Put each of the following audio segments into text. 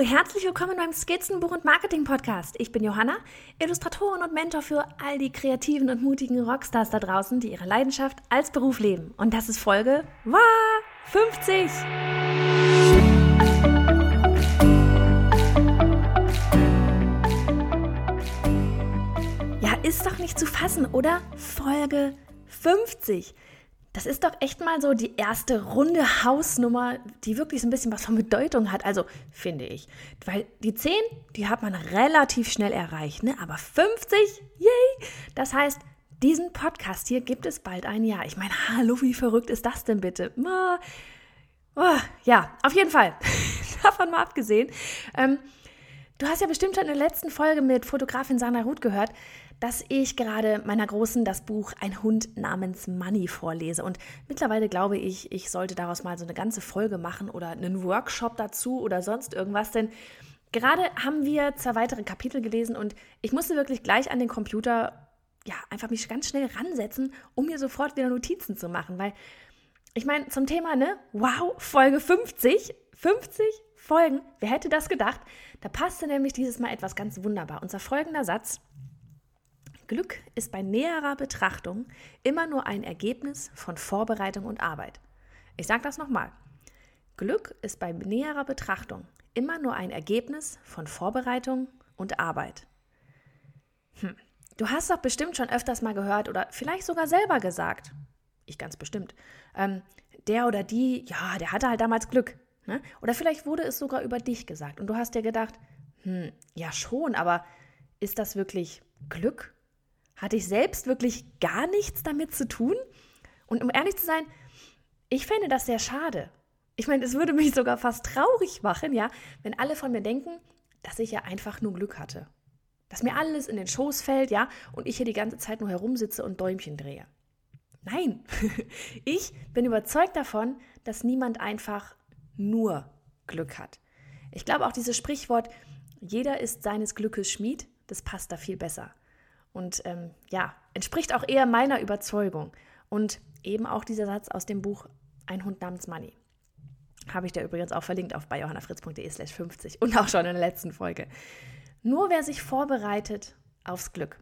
Herzlich willkommen beim Skizzenbuch und Marketing Podcast. Ich bin Johanna, Illustratorin und Mentor für all die kreativen und mutigen Rockstars da draußen, die ihre Leidenschaft als Beruf leben. Und das ist Folge wow, 50. Ja, ist doch nicht zu fassen, oder? Folge 50. Das ist doch echt mal so die erste runde Hausnummer, die wirklich so ein bisschen was von Bedeutung hat. Also finde ich. Weil die 10, die hat man relativ schnell erreicht, ne? Aber 50, yay! Das heißt, diesen Podcast hier gibt es bald ein Jahr. Ich meine, hallo, wie verrückt ist das denn bitte? Oh, ja, auf jeden Fall. Davon mal abgesehen. Ähm, du hast ja bestimmt schon in der letzten Folge mit Fotografin Sana Ruth gehört, dass ich gerade meiner Großen das Buch Ein Hund namens Money vorlese. Und mittlerweile glaube ich, ich sollte daraus mal so eine ganze Folge machen oder einen Workshop dazu oder sonst irgendwas. Denn gerade haben wir zwei weitere Kapitel gelesen und ich musste wirklich gleich an den Computer, ja, einfach mich ganz schnell ransetzen, um mir sofort wieder Notizen zu machen. Weil ich meine, zum Thema, ne? Wow, Folge 50. 50 Folgen. Wer hätte das gedacht? Da passte nämlich dieses Mal etwas ganz wunderbar. Unser folgender Satz Glück ist bei näherer Betrachtung immer nur ein Ergebnis von Vorbereitung und Arbeit. Ich sage das nochmal. Glück ist bei näherer Betrachtung immer nur ein Ergebnis von Vorbereitung und Arbeit. Hm. Du hast doch bestimmt schon öfters mal gehört oder vielleicht sogar selber gesagt. Ich ganz bestimmt. Ähm, der oder die, ja, der hatte halt damals Glück. Ne? Oder vielleicht wurde es sogar über dich gesagt und du hast dir gedacht, hm, ja schon, aber ist das wirklich Glück? Hatte ich selbst wirklich gar nichts damit zu tun? Und um ehrlich zu sein, ich fände das sehr schade. Ich meine, es würde mich sogar fast traurig machen, ja, wenn alle von mir denken, dass ich ja einfach nur Glück hatte. Dass mir alles in den Schoß fällt, ja, und ich hier die ganze Zeit nur herumsitze und Däumchen drehe. Nein, ich bin überzeugt davon, dass niemand einfach nur Glück hat. Ich glaube auch dieses Sprichwort, jeder ist seines Glückes Schmied, das passt da viel besser. Und ähm, ja, entspricht auch eher meiner Überzeugung. Und eben auch dieser Satz aus dem Buch Ein Hund namens Money. Habe ich da übrigens auch verlinkt auf bei johannafritz.de slash 50 und auch schon in der letzten Folge. Nur wer sich vorbereitet aufs Glück.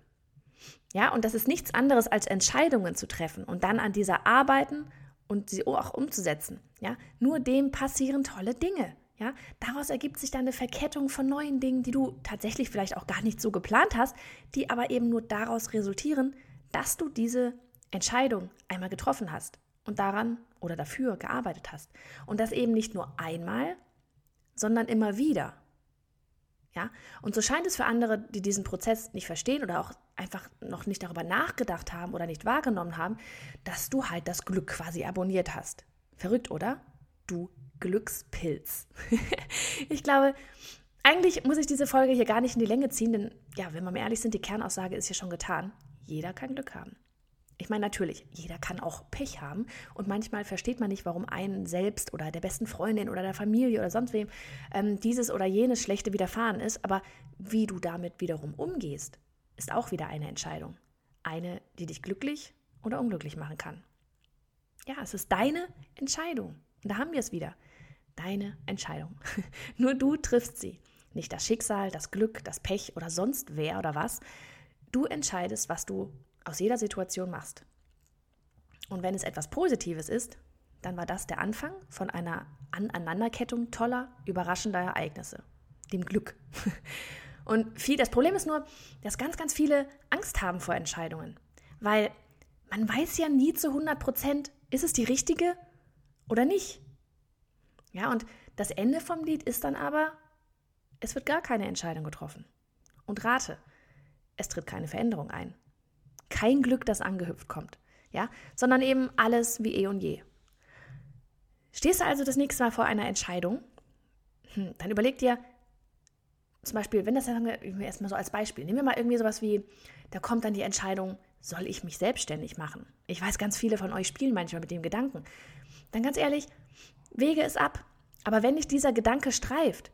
Ja, und das ist nichts anderes als Entscheidungen zu treffen und dann an dieser arbeiten und sie auch umzusetzen. Ja, nur dem passieren tolle Dinge. Ja, daraus ergibt sich dann eine Verkettung von neuen Dingen, die du tatsächlich vielleicht auch gar nicht so geplant hast, die aber eben nur daraus resultieren, dass du diese Entscheidung einmal getroffen hast und daran oder dafür gearbeitet hast. Und das eben nicht nur einmal, sondern immer wieder. Ja, und so scheint es für andere, die diesen Prozess nicht verstehen oder auch einfach noch nicht darüber nachgedacht haben oder nicht wahrgenommen haben, dass du halt das Glück quasi abonniert hast. Verrückt, oder? Du Glückspilz. ich glaube, eigentlich muss ich diese Folge hier gar nicht in die Länge ziehen, denn ja, wenn wir mal ehrlich sind, die Kernaussage ist ja schon getan. Jeder kann Glück haben. Ich meine, natürlich, jeder kann auch Pech haben und manchmal versteht man nicht, warum einen selbst oder der besten Freundin oder der Familie oder sonst wem ähm, dieses oder jenes Schlechte widerfahren ist, aber wie du damit wiederum umgehst, ist auch wieder eine Entscheidung. Eine, die dich glücklich oder unglücklich machen kann. Ja, es ist deine Entscheidung. Und da haben wir es wieder deine Entscheidung. Nur du triffst sie. Nicht das Schicksal, das Glück, das Pech oder sonst wer oder was. Du entscheidest, was du aus jeder Situation machst. Und wenn es etwas Positives ist, dann war das der Anfang von einer Aneinanderkettung toller, überraschender Ereignisse, dem Glück. Und viel, das Problem ist nur, dass ganz, ganz viele Angst haben vor Entscheidungen, weil man weiß ja nie zu 100 Prozent, ist es die richtige oder nicht. Ja, und das Ende vom Lied ist dann aber, es wird gar keine Entscheidung getroffen. Und rate, es tritt keine Veränderung ein. Kein Glück, das angehüpft kommt, ja, sondern eben alles wie eh und je. Stehst du also das nächste Mal vor einer Entscheidung, hm, dann überleg dir, zum Beispiel, wenn das dann erstmal so als Beispiel, nehmen wir mal irgendwie sowas wie, da kommt dann die Entscheidung, soll ich mich selbstständig machen? Ich weiß, ganz viele von euch spielen manchmal mit dem Gedanken. Dann ganz ehrlich, wege es ab. Aber wenn dich dieser Gedanke streift,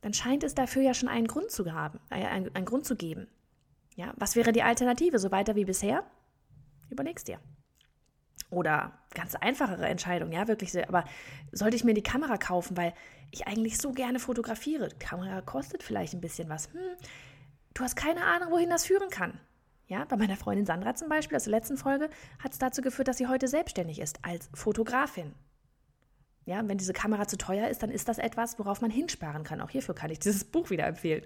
dann scheint es dafür ja schon einen Grund zu haben, äh, einen, einen Grund zu geben. Ja, was wäre die Alternative? So weiter wie bisher? Überlegst dir. Oder ganz einfachere Entscheidung, ja, wirklich. Aber sollte ich mir die Kamera kaufen, weil ich eigentlich so gerne fotografiere. Die Kamera kostet vielleicht ein bisschen was. Hm, du hast keine Ahnung, wohin das führen kann. Ja, bei meiner Freundin Sandra zum Beispiel aus der letzten Folge hat es dazu geführt, dass sie heute selbstständig ist als Fotografin. Ja, wenn diese Kamera zu teuer ist, dann ist das etwas, worauf man hinsparen kann. Auch hierfür kann ich dieses Buch wieder empfehlen.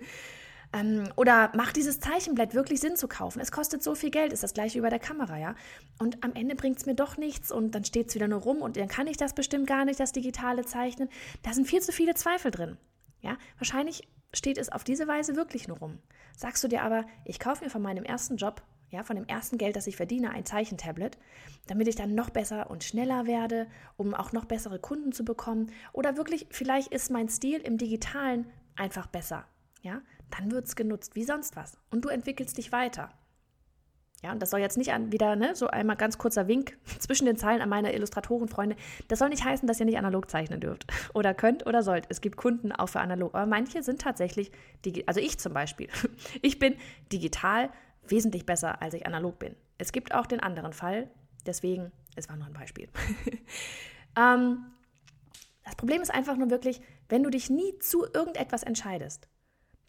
Ähm, oder macht dieses Zeichenblatt wirklich Sinn zu kaufen? Es kostet so viel Geld, ist das gleiche wie bei der Kamera, ja? Und am Ende bringt es mir doch nichts und dann steht es wieder nur rum und dann kann ich das bestimmt gar nicht, das digitale Zeichnen. Da sind viel zu viele Zweifel drin. Ja, wahrscheinlich steht es auf diese Weise wirklich nur rum. Sagst du dir aber, ich kaufe mir von meinem ersten Job, ja, von dem ersten Geld, das ich verdiene, ein Zeichentablet, damit ich dann noch besser und schneller werde, um auch noch bessere Kunden zu bekommen. Oder wirklich, vielleicht ist mein Stil im Digitalen einfach besser. Ja, dann wird es genutzt wie sonst was. Und du entwickelst dich weiter. Ja, und das soll jetzt nicht an, wieder, ne, so einmal ganz kurzer Wink zwischen den Zeilen an meine Illustratorenfreunde. Das soll nicht heißen, dass ihr nicht analog zeichnen dürft. Oder könnt oder sollt. Es gibt Kunden auch für analog. Aber manche sind tatsächlich, also ich zum Beispiel. Ich bin digital wesentlich besser, als ich analog bin. Es gibt auch den anderen Fall. Deswegen, es war nur ein Beispiel. ähm, das Problem ist einfach nur wirklich, wenn du dich nie zu irgendetwas entscheidest,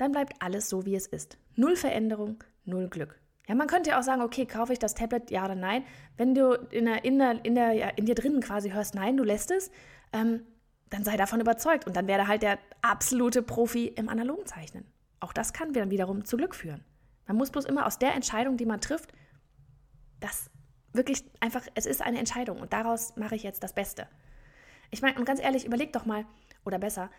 dann bleibt alles so, wie es ist. Null Veränderung, null Glück. Ja, man könnte ja auch sagen, okay, kaufe ich das Tablet, ja oder nein. Wenn du in, der, in, der, in, der, in dir drinnen quasi hörst, nein, du lässt es, ähm, dann sei davon überzeugt. Und dann wäre halt der absolute Profi im analogen Zeichnen. Auch das kann dann wiederum zu Glück führen. Man muss bloß immer aus der Entscheidung, die man trifft, das wirklich einfach, es ist eine Entscheidung und daraus mache ich jetzt das Beste. Ich meine, und ganz ehrlich, überleg doch mal, oder besser,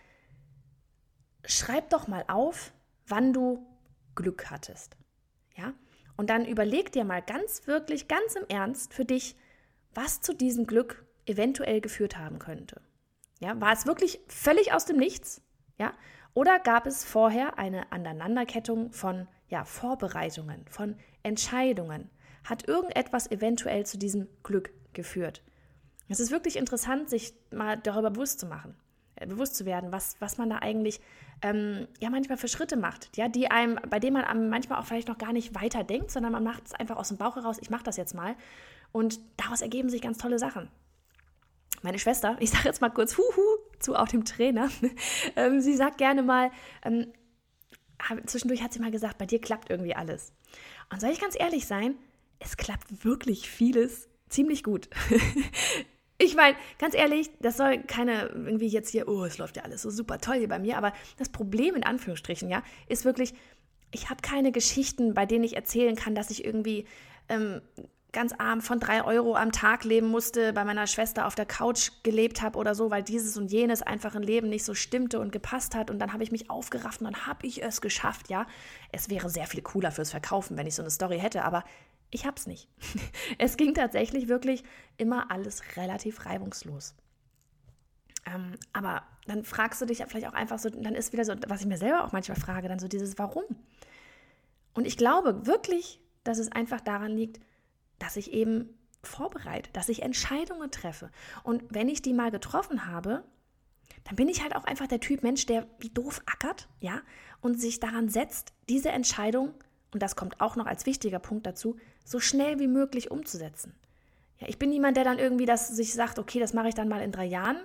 schreib doch mal auf, wann du Glück hattest. Ja? Und dann überleg dir mal ganz wirklich, ganz im Ernst für dich, was zu diesem Glück eventuell geführt haben könnte. Ja, war es wirklich völlig aus dem Nichts? Ja? Oder gab es vorher eine Aneinanderkettung von ja, Vorbereitungen, von Entscheidungen? Hat irgendetwas eventuell zu diesem Glück geführt? Es ist wirklich interessant, sich mal darüber bewusst zu machen, äh, bewusst zu werden, was, was man da eigentlich ähm, ja manchmal für Schritte macht, ja, die einem, bei denen man manchmal auch vielleicht noch gar nicht weiter denkt, sondern man macht es einfach aus dem Bauch heraus, ich mache das jetzt mal. Und daraus ergeben sich ganz tolle Sachen. Meine Schwester, ich sage jetzt mal kurz Huhu zu auch dem Trainer, ähm, sie sagt gerne mal, ähm, zwischendurch hat sie mal gesagt, bei dir klappt irgendwie alles. Und soll ich ganz ehrlich sein, es klappt wirklich vieles ziemlich gut. Ich meine, ganz ehrlich, das soll keine irgendwie jetzt hier, oh, es läuft ja alles so super toll hier bei mir, aber das Problem in Anführungsstrichen, ja, ist wirklich, ich habe keine Geschichten, bei denen ich erzählen kann, dass ich irgendwie ähm, ganz arm von drei Euro am Tag leben musste, bei meiner Schwester auf der Couch gelebt habe oder so, weil dieses und jenes einfach im Leben nicht so stimmte und gepasst hat. Und dann habe ich mich aufgerafft und dann habe ich es geschafft, ja. Es wäre sehr viel cooler fürs Verkaufen, wenn ich so eine Story hätte, aber ich hab's nicht. Es ging tatsächlich wirklich immer alles relativ reibungslos. Ähm, aber dann fragst du dich vielleicht auch einfach so, dann ist wieder so, was ich mir selber auch manchmal frage, dann so dieses Warum. Und ich glaube wirklich, dass es einfach daran liegt, dass ich eben vorbereite, dass ich Entscheidungen treffe. Und wenn ich die mal getroffen habe, dann bin ich halt auch einfach der Typ Mensch, der wie doof ackert, ja, und sich daran setzt, diese Entscheidung und das kommt auch noch als wichtiger Punkt dazu, so schnell wie möglich umzusetzen. Ja, ich bin niemand, der dann irgendwie das sich sagt, okay, das mache ich dann mal in drei Jahren,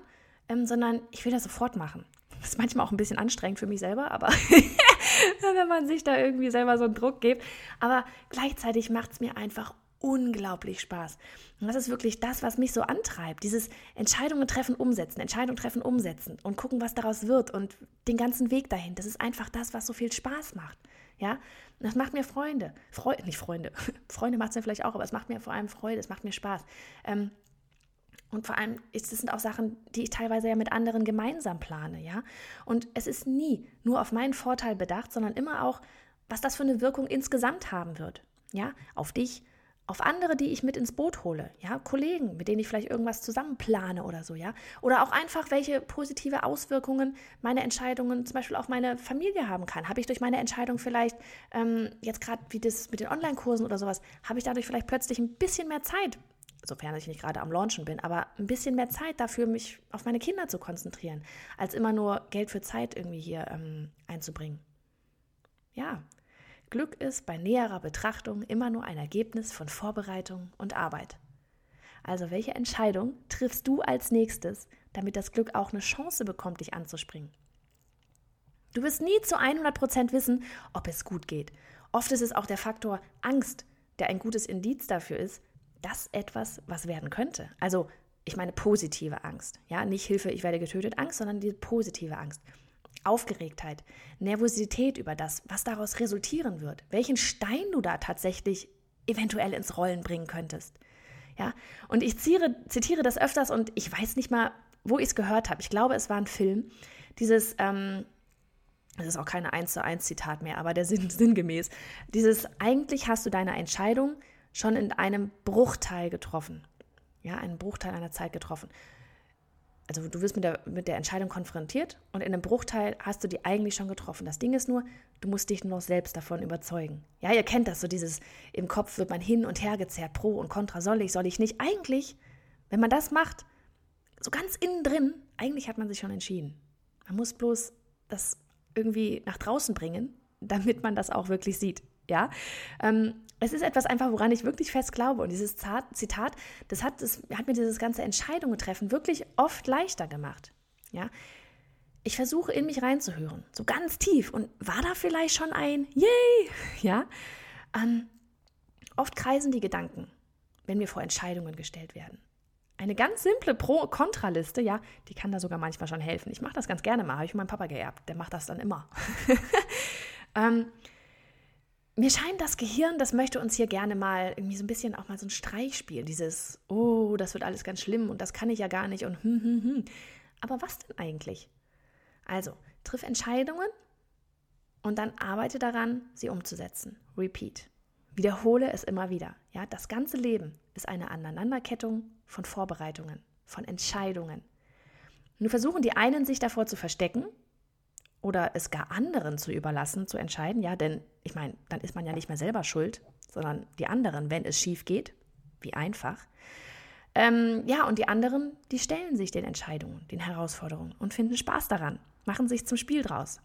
ähm, sondern ich will das sofort machen. Das ist manchmal auch ein bisschen anstrengend für mich selber, aber wenn man sich da irgendwie selber so einen Druck gibt. Aber gleichzeitig macht es mir einfach unglaublich Spaß. Und das ist wirklich das, was mich so antreibt. Dieses Entscheidungen treffen, umsetzen, Entscheidungen treffen, umsetzen und gucken, was daraus wird und den ganzen Weg dahin. Das ist einfach das, was so viel Spaß macht. Ja, das macht mir Freunde. Freude, nicht Freunde. Freunde macht es ja vielleicht auch, aber es macht mir vor allem Freude, es macht mir Spaß. Ähm, und vor allem, ist, das sind auch Sachen, die ich teilweise ja mit anderen gemeinsam plane, ja. Und es ist nie nur auf meinen Vorteil bedacht, sondern immer auch, was das für eine Wirkung insgesamt haben wird. Ja, auf dich, auf andere, die ich mit ins Boot hole, ja, Kollegen, mit denen ich vielleicht irgendwas zusammen plane oder so, ja, oder auch einfach, welche positive Auswirkungen meine Entscheidungen zum Beispiel auf meine Familie haben kann. Habe ich durch meine Entscheidung vielleicht, ähm, jetzt gerade wie das mit den Online-Kursen oder sowas, habe ich dadurch vielleicht plötzlich ein bisschen mehr Zeit, sofern ich nicht gerade am Launchen bin, aber ein bisschen mehr Zeit dafür, mich auf meine Kinder zu konzentrieren, als immer nur Geld für Zeit irgendwie hier ähm, einzubringen. Ja, Glück ist bei näherer Betrachtung immer nur ein Ergebnis von Vorbereitung und Arbeit. Also welche Entscheidung triffst du als nächstes, damit das Glück auch eine Chance bekommt, dich anzuspringen? Du wirst nie zu 100% wissen, ob es gut geht. Oft ist es auch der Faktor Angst, der ein gutes Indiz dafür ist, dass etwas was werden könnte. Also ich meine positive Angst. Ja, nicht Hilfe, ich werde getötet Angst, sondern die positive Angst. Aufgeregtheit, Nervosität über das, was daraus resultieren wird, welchen Stein du da tatsächlich eventuell ins Rollen bringen könntest. Ja, und ich zitiere, zitiere das öfters und ich weiß nicht mal, wo ich es gehört habe. Ich glaube, es war ein Film. Dieses, ähm, das ist auch keine 1 zu 1 Zitat mehr, aber der Sinn, sinngemäß. Dieses, eigentlich hast du deine Entscheidung schon in einem Bruchteil getroffen ja, einen Bruchteil einer Zeit getroffen. Also du wirst mit der, mit der Entscheidung konfrontiert und in einem Bruchteil hast du die eigentlich schon getroffen. Das Ding ist nur, du musst dich nur noch selbst davon überzeugen. Ja, ihr kennt das, so dieses, im Kopf wird man hin und her gezerrt, pro und contra, soll ich, soll ich nicht. Eigentlich, wenn man das macht, so ganz innen drin, eigentlich hat man sich schon entschieden. Man muss bloß das irgendwie nach draußen bringen, damit man das auch wirklich sieht. Ja, ähm, es ist etwas einfach, woran ich wirklich fest glaube. Und dieses Zitat, das hat, das hat mir dieses ganze Entscheidungen treffen wirklich oft leichter gemacht. Ja, ich versuche in mich reinzuhören, so ganz tief. Und war da vielleicht schon ein Yay? Ja, ähm, oft kreisen die Gedanken, wenn wir vor Entscheidungen gestellt werden. Eine ganz simple Pro-Kontra-Liste, ja, die kann da sogar manchmal schon helfen. Ich mache das ganz gerne mal, habe ich von meinem Papa geerbt. Der macht das dann immer. ähm, mir scheint das Gehirn, das möchte uns hier gerne mal irgendwie so ein bisschen auch mal so einen Streich spielen. Dieses, oh, das wird alles ganz schlimm und das kann ich ja gar nicht und hm, hm, hm. Aber was denn eigentlich? Also, triff Entscheidungen und dann arbeite daran, sie umzusetzen. Repeat. Wiederhole es immer wieder. Ja, das ganze Leben ist eine Aneinanderkettung von Vorbereitungen, von Entscheidungen. Nur versuchen die einen, sich davor zu verstecken oder es gar anderen zu überlassen, zu entscheiden. Ja, denn ich meine, dann ist man ja nicht mehr selber schuld, sondern die anderen, wenn es schief geht. Wie einfach. Ähm, ja, und die anderen, die stellen sich den Entscheidungen, den Herausforderungen und finden Spaß daran, machen sich zum Spiel draus.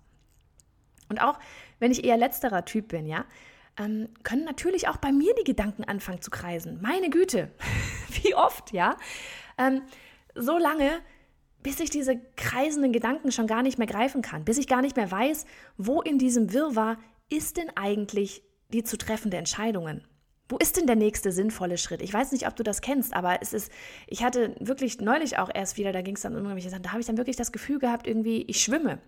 Und auch wenn ich eher letzterer Typ bin, ja, ähm, können natürlich auch bei mir die Gedanken anfangen zu kreisen. Meine Güte, wie oft, ja. Ähm, so lange, bis ich diese kreisenden Gedanken schon gar nicht mehr greifen kann, bis ich gar nicht mehr weiß, wo in diesem Wirrwarr ist denn eigentlich die zu treffende Entscheidungen? Wo ist denn der nächste sinnvolle Schritt? Ich weiß nicht, ob du das kennst, aber es ist, ich hatte wirklich neulich auch erst wieder, da ging es dann um Sachen, da habe ich dann wirklich das Gefühl gehabt, irgendwie, ich schwimme.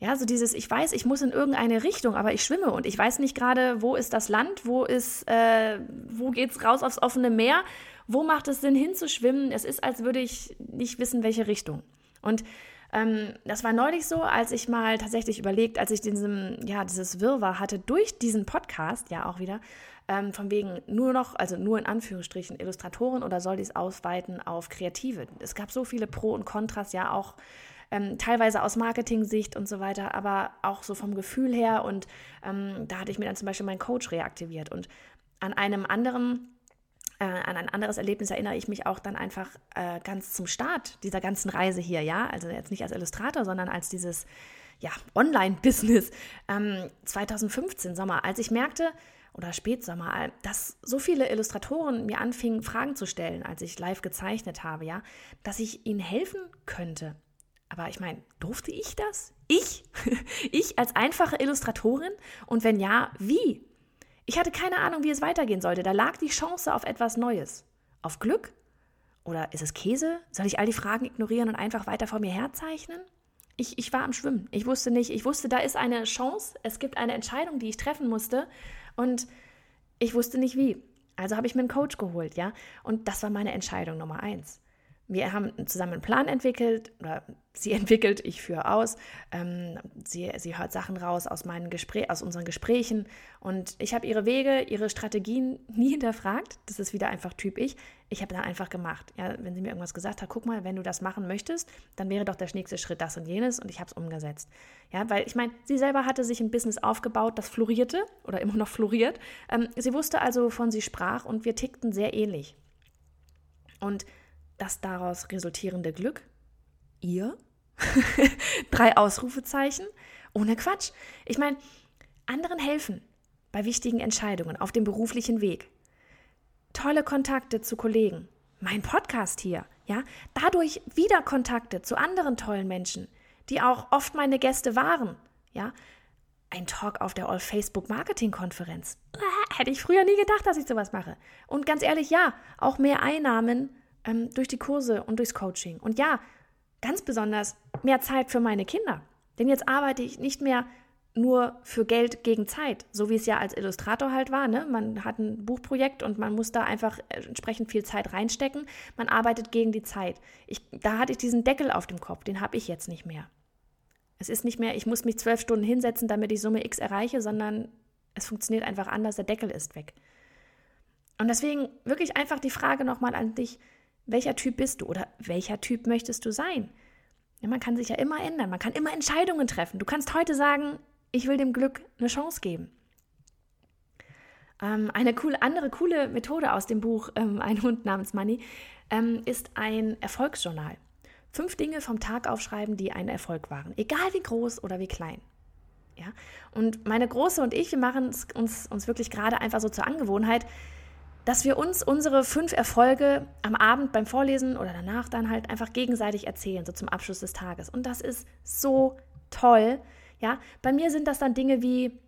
Ja, so dieses, ich weiß, ich muss in irgendeine Richtung, aber ich schwimme und ich weiß nicht gerade, wo ist das Land, wo ist, äh, wo geht's raus aufs offene Meer wo macht es Sinn hinzuschwimmen? Es ist, als würde ich nicht wissen, welche Richtung. Und ähm, das war neulich so, als ich mal tatsächlich überlegt, als ich diesem, ja, dieses Wirrwarr hatte durch diesen Podcast, ja auch wieder, ähm, von wegen nur noch, also nur in Anführungsstrichen Illustratoren oder soll dies ausweiten auf Kreative? Es gab so viele Pro und Kontras, ja auch ähm, teilweise aus Marketing-Sicht und so weiter, aber auch so vom Gefühl her. Und ähm, da hatte ich mir dann zum Beispiel meinen Coach reaktiviert. Und an einem anderen äh, an ein anderes Erlebnis erinnere ich mich auch dann einfach äh, ganz zum Start dieser ganzen Reise hier, ja, also jetzt nicht als Illustrator, sondern als dieses ja, Online-Business ähm, 2015 Sommer, als ich merkte, oder Spätsommer, dass so viele Illustratoren mir anfingen, Fragen zu stellen, als ich live gezeichnet habe, ja, dass ich ihnen helfen könnte. Aber ich meine, durfte ich das? Ich? ich als einfache Illustratorin? Und wenn ja, wie? Ich hatte keine Ahnung, wie es weitergehen sollte. Da lag die Chance auf etwas Neues. Auf Glück? Oder ist es Käse? Soll ich all die Fragen ignorieren und einfach weiter vor mir herzeichnen? Ich, ich war am Schwimmen. Ich wusste nicht, ich wusste, da ist eine Chance, es gibt eine Entscheidung, die ich treffen musste und ich wusste nicht wie. Also habe ich mir einen Coach geholt, ja. Und das war meine Entscheidung Nummer eins. Wir haben zusammen einen Plan entwickelt, oder sie entwickelt, ich führe aus. Ähm, sie, sie hört Sachen raus aus, meinen Gespräch, aus unseren Gesprächen. Und ich habe ihre Wege, ihre Strategien nie hinterfragt. Das ist wieder einfach Typ ich. Ich habe dann einfach gemacht. Ja, wenn sie mir irgendwas gesagt hat, guck mal, wenn du das machen möchtest, dann wäre doch der nächste Schritt das und jenes. Und ich habe es umgesetzt. Ja, weil ich meine, sie selber hatte sich ein Business aufgebaut, das florierte oder immer noch floriert. Ähm, sie wusste also, wovon sie sprach und wir tickten sehr ähnlich. Und das daraus resultierende Glück? Ihr? Drei Ausrufezeichen? Ohne Quatsch. Ich meine, anderen helfen bei wichtigen Entscheidungen auf dem beruflichen Weg. Tolle Kontakte zu Kollegen, mein Podcast hier, ja, dadurch wieder Kontakte zu anderen tollen Menschen, die auch oft meine Gäste waren, ja. Ein Talk auf der All Facebook Marketing Konferenz. Hätte ich früher nie gedacht, dass ich sowas mache. Und ganz ehrlich, ja, auch mehr Einnahmen ähm, durch die Kurse und durchs Coaching. Und ja, ganz besonders mehr Zeit für meine Kinder. Denn jetzt arbeite ich nicht mehr nur für Geld gegen Zeit, so wie es ja als Illustrator halt war. Ne? Man hat ein Buchprojekt und man muss da einfach entsprechend viel Zeit reinstecken. Man arbeitet gegen die Zeit. Ich, da hatte ich diesen Deckel auf dem Kopf, den habe ich jetzt nicht mehr. Es ist nicht mehr, ich muss mich zwölf Stunden hinsetzen, damit ich Summe X erreiche, sondern es funktioniert einfach anders, der Deckel ist weg. Und deswegen wirklich einfach die Frage nochmal an dich, welcher Typ bist du oder welcher Typ möchtest du sein? Ja, man kann sich ja immer ändern, man kann immer Entscheidungen treffen. Du kannst heute sagen, ich will dem Glück eine Chance geben. Ähm, eine coole, andere coole Methode aus dem Buch ähm, Ein Hund namens Money ähm, ist ein Erfolgsjournal. Fünf Dinge vom Tag aufschreiben, die ein Erfolg waren, egal wie groß oder wie klein. Ja? Und meine Große und ich, wir machen uns, uns wirklich gerade einfach so zur Angewohnheit, dass wir uns unsere fünf Erfolge am Abend beim Vorlesen oder danach dann halt einfach gegenseitig erzählen, so zum Abschluss des Tages. Und das ist so toll, ja, bei mir sind das dann Dinge wie,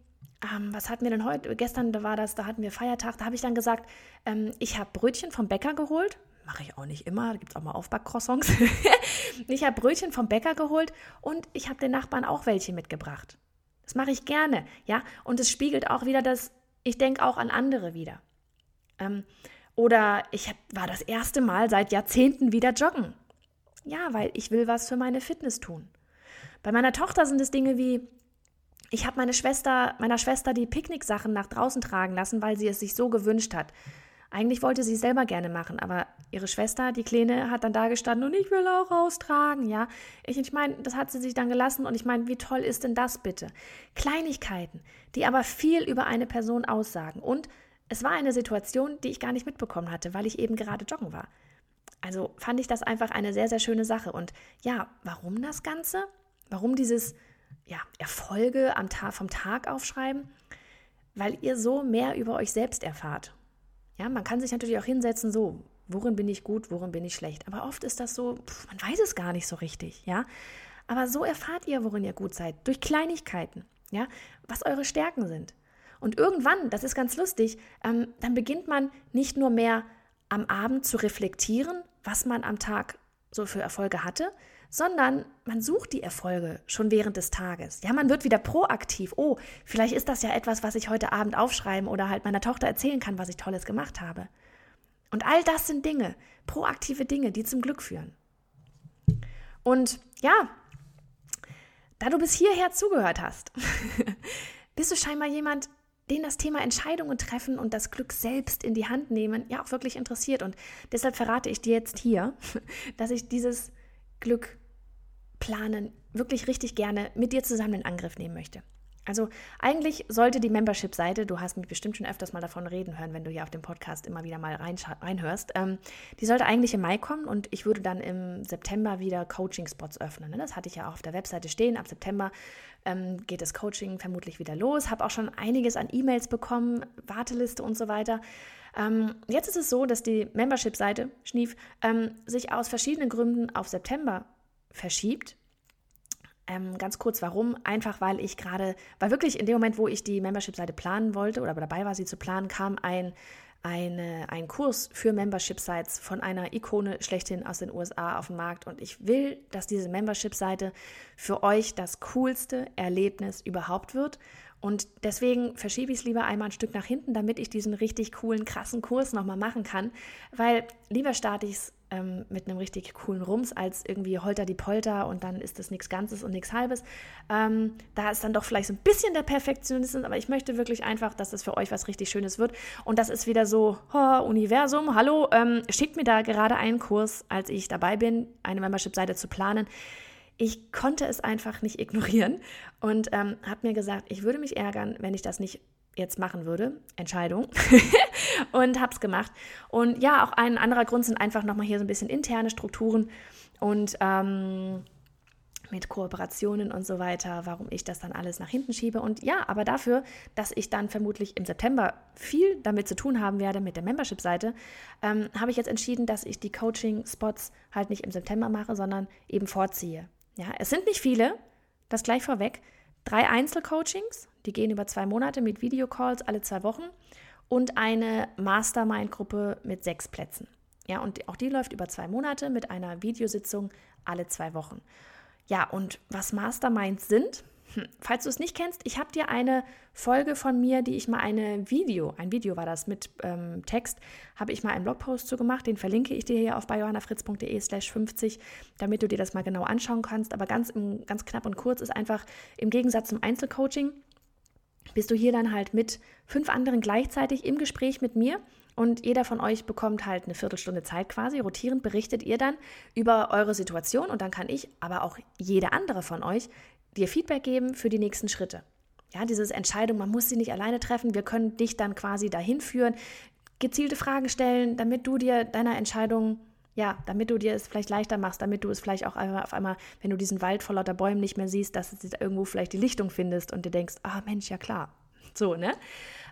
ähm, was hatten wir denn heute? Gestern war das, da hatten wir Feiertag, da habe ich dann gesagt, ähm, ich habe Brötchen vom Bäcker geholt. Mache ich auch nicht immer, da gibt es auch mal Aufbackcroissants. ich habe Brötchen vom Bäcker geholt und ich habe den Nachbarn auch welche mitgebracht. Das mache ich gerne, ja. Und es spiegelt auch wieder das, ich denke auch an andere wieder. Ähm, oder ich hab, war das erste Mal seit Jahrzehnten wieder joggen. Ja, weil ich will was für meine Fitness tun. Bei meiner Tochter sind es Dinge wie, ich habe meine Schwester, meiner Schwester die Picknicksachen nach draußen tragen lassen, weil sie es sich so gewünscht hat. Eigentlich wollte sie es selber gerne machen, aber ihre Schwester, die Kleine, hat dann da gestanden und ich will auch raustragen, ja. Ich, ich meine, das hat sie sich dann gelassen und ich meine, wie toll ist denn das bitte? Kleinigkeiten, die aber viel über eine Person aussagen. Und es war eine Situation, die ich gar nicht mitbekommen hatte, weil ich eben gerade joggen war. Also fand ich das einfach eine sehr, sehr schöne Sache. Und ja, warum das Ganze? Warum dieses ja, Erfolge am Tag, vom Tag aufschreiben? Weil ihr so mehr über euch selbst erfahrt. Ja, man kann sich natürlich auch hinsetzen, so, worin bin ich gut, worin bin ich schlecht. Aber oft ist das so, pff, man weiß es gar nicht so richtig, ja. Aber so erfahrt ihr, worin ihr gut seid, durch Kleinigkeiten, ja, was eure Stärken sind. Und irgendwann, das ist ganz lustig, ähm, dann beginnt man nicht nur mehr am Abend zu reflektieren, was man am Tag so für Erfolge hatte, sondern man sucht die Erfolge schon während des Tages. Ja, man wird wieder proaktiv. Oh, vielleicht ist das ja etwas, was ich heute Abend aufschreiben oder halt meiner Tochter erzählen kann, was ich Tolles gemacht habe. Und all das sind Dinge, proaktive Dinge, die zum Glück führen. Und ja, da du bis hierher zugehört hast, bist du scheinbar jemand, den das Thema Entscheidungen treffen und das Glück selbst in die Hand nehmen ja auch wirklich interessiert. Und deshalb verrate ich dir jetzt hier, dass ich dieses Glück planen wirklich richtig gerne mit dir zusammen in Angriff nehmen möchte. Also eigentlich sollte die Membership-Seite, du hast mich bestimmt schon öfters mal davon reden hören, wenn du hier auf dem Podcast immer wieder mal reinhörst, ähm, die sollte eigentlich im Mai kommen und ich würde dann im September wieder Coaching-Spots öffnen. Ne? Das hatte ich ja auch auf der Webseite stehen. Ab September ähm, geht das Coaching vermutlich wieder los. Habe auch schon einiges an E-Mails bekommen, Warteliste und so weiter. Ähm, jetzt ist es so, dass die Membership-Seite, Schnief, ähm, sich aus verschiedenen Gründen auf September verschiebt. Ähm, ganz kurz, warum? Einfach, weil ich gerade, weil wirklich in dem Moment, wo ich die Membership-Seite planen wollte oder dabei war, sie zu planen, kam ein, eine, ein Kurs für Membership-Sites von einer Ikone schlechthin aus den USA auf den Markt. Und ich will, dass diese Membership-Seite für euch das coolste Erlebnis überhaupt wird. Und deswegen verschiebe ich es lieber einmal ein Stück nach hinten, damit ich diesen richtig coolen, krassen Kurs nochmal machen kann. Weil lieber starte ich es ähm, mit einem richtig coolen Rums als irgendwie Holter die Polter und dann ist das nichts Ganzes und nichts Halbes. Ähm, da ist dann doch vielleicht so ein bisschen der Perfektionismus, aber ich möchte wirklich einfach, dass das für euch was richtig Schönes wird. Und das ist wieder so, oh, Universum, hallo, ähm, schickt mir da gerade einen Kurs, als ich dabei bin, eine Membership-Seite zu planen ich konnte es einfach nicht ignorieren und ähm, habe mir gesagt, ich würde mich ärgern, wenn ich das nicht jetzt machen würde. Entscheidung. und habe es gemacht. Und ja, auch ein anderer Grund sind einfach nochmal hier so ein bisschen interne Strukturen und ähm, mit Kooperationen und so weiter, warum ich das dann alles nach hinten schiebe. Und ja, aber dafür, dass ich dann vermutlich im September viel damit zu tun haben werde mit der Membership-Seite, ähm, habe ich jetzt entschieden, dass ich die Coaching-Spots halt nicht im September mache, sondern eben vorziehe. Ja, es sind nicht viele, das gleich vorweg. Drei Einzelcoachings, die gehen über zwei Monate mit Videocalls alle zwei Wochen und eine Mastermind-Gruppe mit sechs Plätzen. Ja, und auch die läuft über zwei Monate mit einer Videositzung alle zwei Wochen. Ja, und was Masterminds sind, hm, falls du es nicht kennst, ich habe dir eine Folge von mir, die ich mal eine Video, ein Video war das mit ähm, Text, habe ich mal einen Blogpost zu gemacht, den verlinke ich dir hier auf bei johannafritz.de slash 50, damit du dir das mal genau anschauen kannst. Aber ganz, ganz knapp und kurz ist einfach im Gegensatz zum Einzelcoaching, bist du hier dann halt mit fünf anderen gleichzeitig im Gespräch mit mir und jeder von euch bekommt halt eine Viertelstunde Zeit quasi. Rotierend berichtet ihr dann über eure Situation und dann kann ich, aber auch jeder andere von euch, dir Feedback geben für die nächsten Schritte. Ja, diese Entscheidung, man muss sie nicht alleine treffen. Wir können dich dann quasi dahin führen, gezielte Fragen stellen, damit du dir deiner Entscheidung, ja, damit du dir es vielleicht leichter machst, damit du es vielleicht auch auf einmal, wenn du diesen Wald vor lauter Bäumen nicht mehr siehst, dass du irgendwo vielleicht die Lichtung findest und dir denkst, ah Mensch, ja klar. So, ne?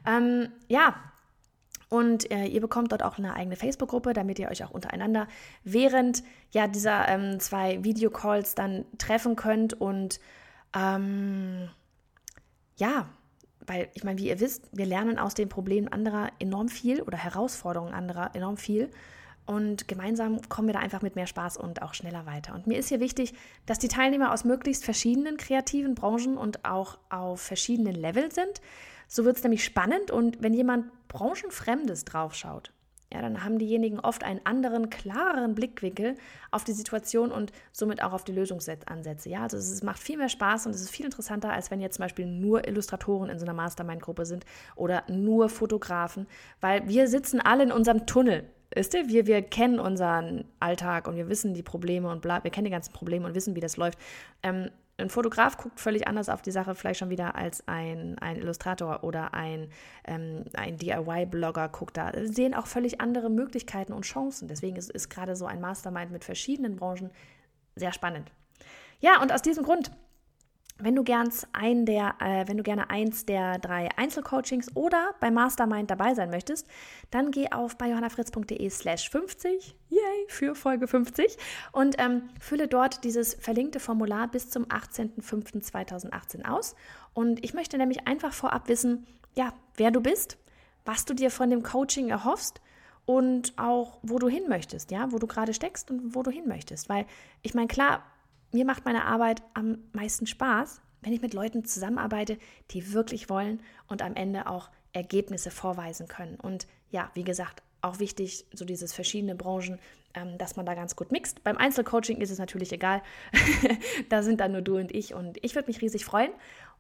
Ähm, ja, und äh, ihr bekommt dort auch eine eigene Facebook-Gruppe, damit ihr euch auch untereinander während ja, dieser ähm, zwei Videocalls dann treffen könnt. Und ähm, ja, weil ich meine, wie ihr wisst, wir lernen aus den Problemen anderer enorm viel oder Herausforderungen anderer enorm viel. Und gemeinsam kommen wir da einfach mit mehr Spaß und auch schneller weiter. Und mir ist hier wichtig, dass die Teilnehmer aus möglichst verschiedenen kreativen Branchen und auch auf verschiedenen Level sind. So wird es nämlich spannend und wenn jemand branchenfremdes draufschaut, ja, dann haben diejenigen oft einen anderen, klareren Blickwinkel auf die Situation und somit auch auf die Lösungsansätze. Ja, also es macht viel mehr Spaß und es ist viel interessanter, als wenn jetzt zum Beispiel nur Illustratoren in so einer Mastermind-Gruppe sind oder nur Fotografen, weil wir sitzen alle in unserem Tunnel. Wisst ihr, wir, wir kennen unseren Alltag und wir wissen die Probleme und bla, wir kennen die ganzen Probleme und wissen, wie das läuft. Ähm, ein Fotograf guckt völlig anders auf die Sache vielleicht schon wieder als ein, ein Illustrator oder ein, ähm, ein DIY-Blogger guckt da. Sie sehen auch völlig andere Möglichkeiten und Chancen. Deswegen ist, ist gerade so ein Mastermind mit verschiedenen Branchen sehr spannend. Ja, und aus diesem Grund wenn du, gern ein der, äh, wenn du gerne eins der drei Einzelcoachings oder bei Mastermind dabei sein möchtest, dann geh auf bei johannafritz.de slash 50, yay, für Folge 50 und ähm, fülle dort dieses verlinkte Formular bis zum 18.05.2018 aus. Und ich möchte nämlich einfach vorab wissen, ja, wer du bist, was du dir von dem Coaching erhoffst und auch, wo du hin möchtest, ja, wo du gerade steckst und wo du hin möchtest. Weil ich meine, klar, mir macht meine Arbeit am meisten Spaß, wenn ich mit Leuten zusammenarbeite, die wirklich wollen und am Ende auch Ergebnisse vorweisen können. Und ja, wie gesagt, auch wichtig, so dieses verschiedene Branchen, ähm, dass man da ganz gut mixt. Beim Einzelcoaching ist es natürlich egal. da sind dann nur du und ich und ich würde mich riesig freuen.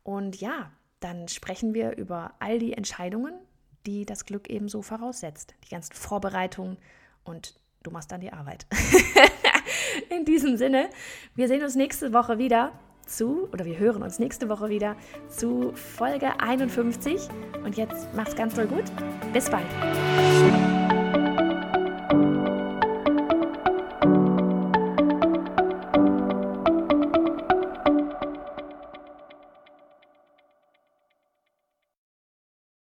Und ja, dann sprechen wir über all die Entscheidungen, die das Glück eben so voraussetzt. Die ganzen Vorbereitungen und du machst dann die Arbeit. In diesem Sinne, wir sehen uns nächste Woche wieder zu, oder wir hören uns nächste Woche wieder zu Folge 51. Und jetzt mach's ganz doll gut. Bis bald.